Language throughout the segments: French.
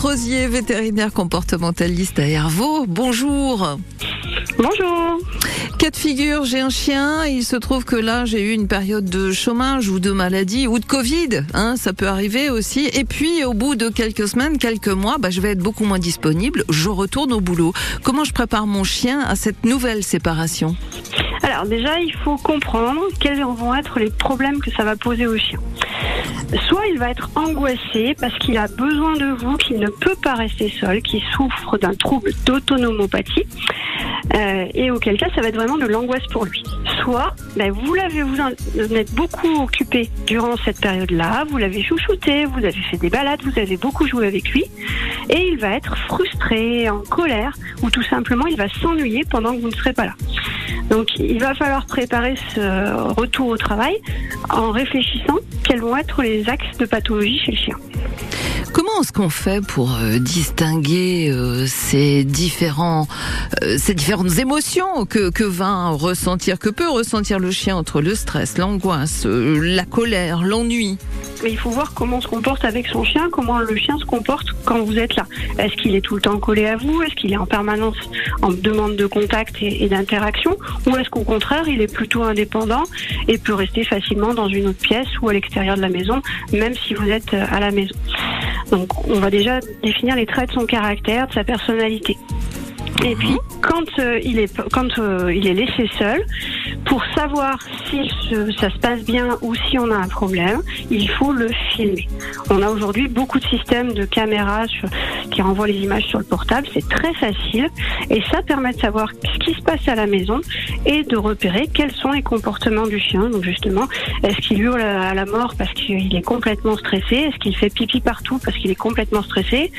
Crozier, vétérinaire comportementaliste à Hervaux. Bonjour. Bonjour. Cas de figure, j'ai un chien, il se trouve que là j'ai eu une période de chômage ou de maladie ou de Covid, hein, ça peut arriver aussi. Et puis au bout de quelques semaines, quelques mois, bah, je vais être beaucoup moins disponible, je retourne au boulot. Comment je prépare mon chien à cette nouvelle séparation? Alors déjà, il faut comprendre quels vont être les problèmes que ça va poser au chien. Soit il va être angoissé parce qu'il a besoin de vous, qu'il ne peut pas rester seul, qu'il souffre d'un trouble d'autonomopathie, euh, et auquel cas ça va être vraiment de l'angoisse pour lui. Soit ben, vous l'avez vous êtes beaucoup occupé durant cette période-là, vous l'avez chouchouté, vous avez fait des balades, vous avez beaucoup joué avec lui, et il va être frustré, en colère, ou tout simplement il va s'ennuyer pendant que vous ne serez pas là. Donc il va falloir préparer ce retour au travail en réfléchissant quels vont être les axes de pathologie chez le chien. Comment est-ce qu'on fait pour euh, distinguer euh, ces différents, euh, ces différentes émotions que, que va ressentir, que peut ressentir le chien entre le stress, l'angoisse, la colère, l'ennui? Mais il faut voir comment on se comporte avec son chien, comment le chien se comporte quand vous êtes là. Est-ce qu'il est tout le temps collé à vous? Est-ce qu'il est en permanence en demande de contact et, et d'interaction? Ou est-ce qu'au contraire, il est plutôt indépendant et peut rester facilement dans une autre pièce ou à l'extérieur de la maison, même si vous êtes à la maison? Donc on va déjà définir les traits de son caractère, de sa personnalité. Et puis, quand euh, il est quand euh, il est laissé seul, pour savoir si ça se passe bien ou si on a un problème, il faut le filmer. On a aujourd'hui beaucoup de systèmes de caméras qui renvoient les images sur le portable. C'est très facile et ça permet de savoir ce qui se passe à la maison et de repérer quels sont les comportements du chien. Donc justement, est-ce qu'il hurle à la mort parce qu'il est complètement stressé? Est-ce qu'il fait pipi partout parce qu'il est complètement stressé?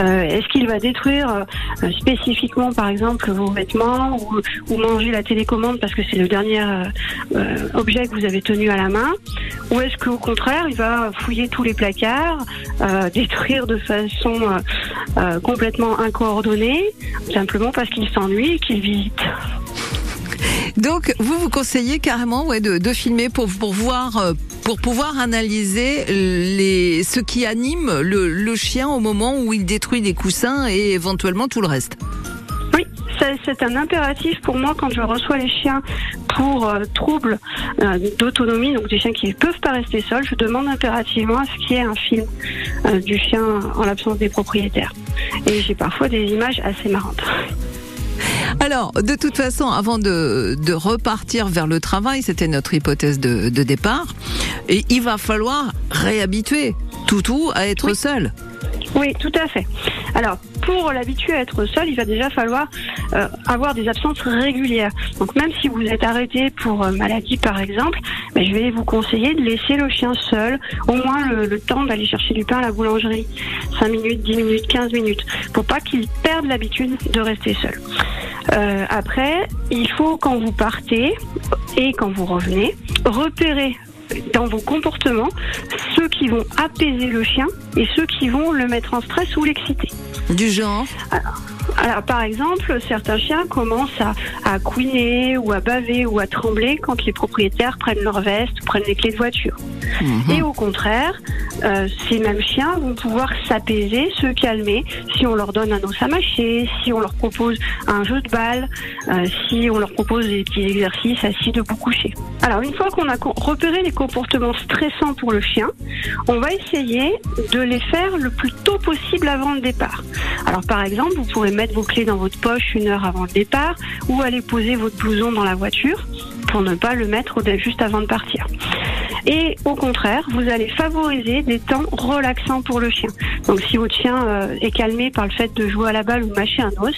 Euh, Est-ce qu'il va détruire euh, spécifiquement, par exemple, vos vêtements ou, ou manger la télécommande parce que c'est le dernier euh, euh, objet que vous avez tenu à la main. Ou est-ce qu'au contraire, il va fouiller tous les placards, euh, détruire de façon complètement incoordonnée, simplement parce qu'il s'ennuie et qu'il visite donc, vous vous conseillez carrément ouais, de, filmer pour, pour voir, pour pouvoir analyser les, ce qui anime le, le chien au moment où il détruit des coussins et éventuellement tout le reste c'est un impératif pour moi quand je reçois les chiens pour euh, troubles euh, d'autonomie, donc des chiens qui ne peuvent pas rester seuls, je demande impérativement à ce qu'il y ait un film euh, du chien en l'absence des propriétaires. Et j'ai parfois des images assez marrantes. Alors, de toute façon, avant de, de repartir vers le travail, c'était notre hypothèse de, de, départ, et il va falloir réhabituer Toutou à être seul. Oui, tout à fait. Alors, pour l'habituer à être seul, il va déjà falloir euh, avoir des absences régulières. Donc même si vous êtes arrêté pour euh, maladie par exemple, ben, je vais vous conseiller de laisser le chien seul, au moins le, temps d'aller chercher du pain à la boulangerie. 5 minutes, 10 minutes, 15 minutes, pour pas qu'il perde l'habitude de rester seul. Euh, après, il faut quand vous partez et quand vous revenez, repérer dans vos comportements ceux qui vont apaiser le chien et ceux qui vont le mettre en stress ou l'exciter. Du genre alors, par exemple, certains chiens commencent à, à couiner ou à baver ou à trembler quand les propriétaires prennent leur veste ou prennent les clés de voiture. Mhm. Et au contraire, euh, ces mêmes chiens vont pouvoir s'apaiser, se calmer si on leur donne un os à mâcher, si on leur propose un jeu de balle, euh, si on leur propose des petits exercices assis debout couché. Alors, une fois qu'on a repéré les comportements stressants pour le chien, on va essayer de les faire le plus tôt possible avant le départ. Alors, par exemple, vous pourrez mettre vos clés dans votre poche une heure avant le départ ou aller poser votre blouson dans la voiture pour ne pas le mettre juste avant de partir. Et au contraire, vous allez favoriser des temps relaxants pour le chien. Donc si votre chien euh, est calmé par le fait de jouer à la balle ou mâcher un os,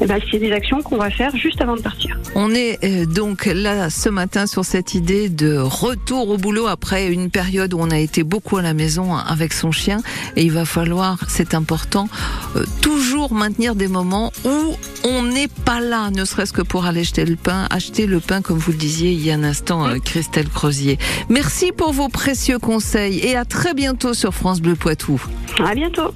eh ben, c'est des actions qu'on va faire juste avant de partir. On est euh, donc là ce matin sur cette idée de retour au boulot après une période où on a été beaucoup à la maison avec son chien et il va falloir, c'est important, euh, toujours maintenir des moments où on n'est pas là, ne serait-ce que pour aller acheter le pain, acheter le pain comme vous le disiez il y a un instant, Christelle Crozier. Merci pour vos précieux conseils et à très bientôt sur France Bleu Poitou. À bientôt.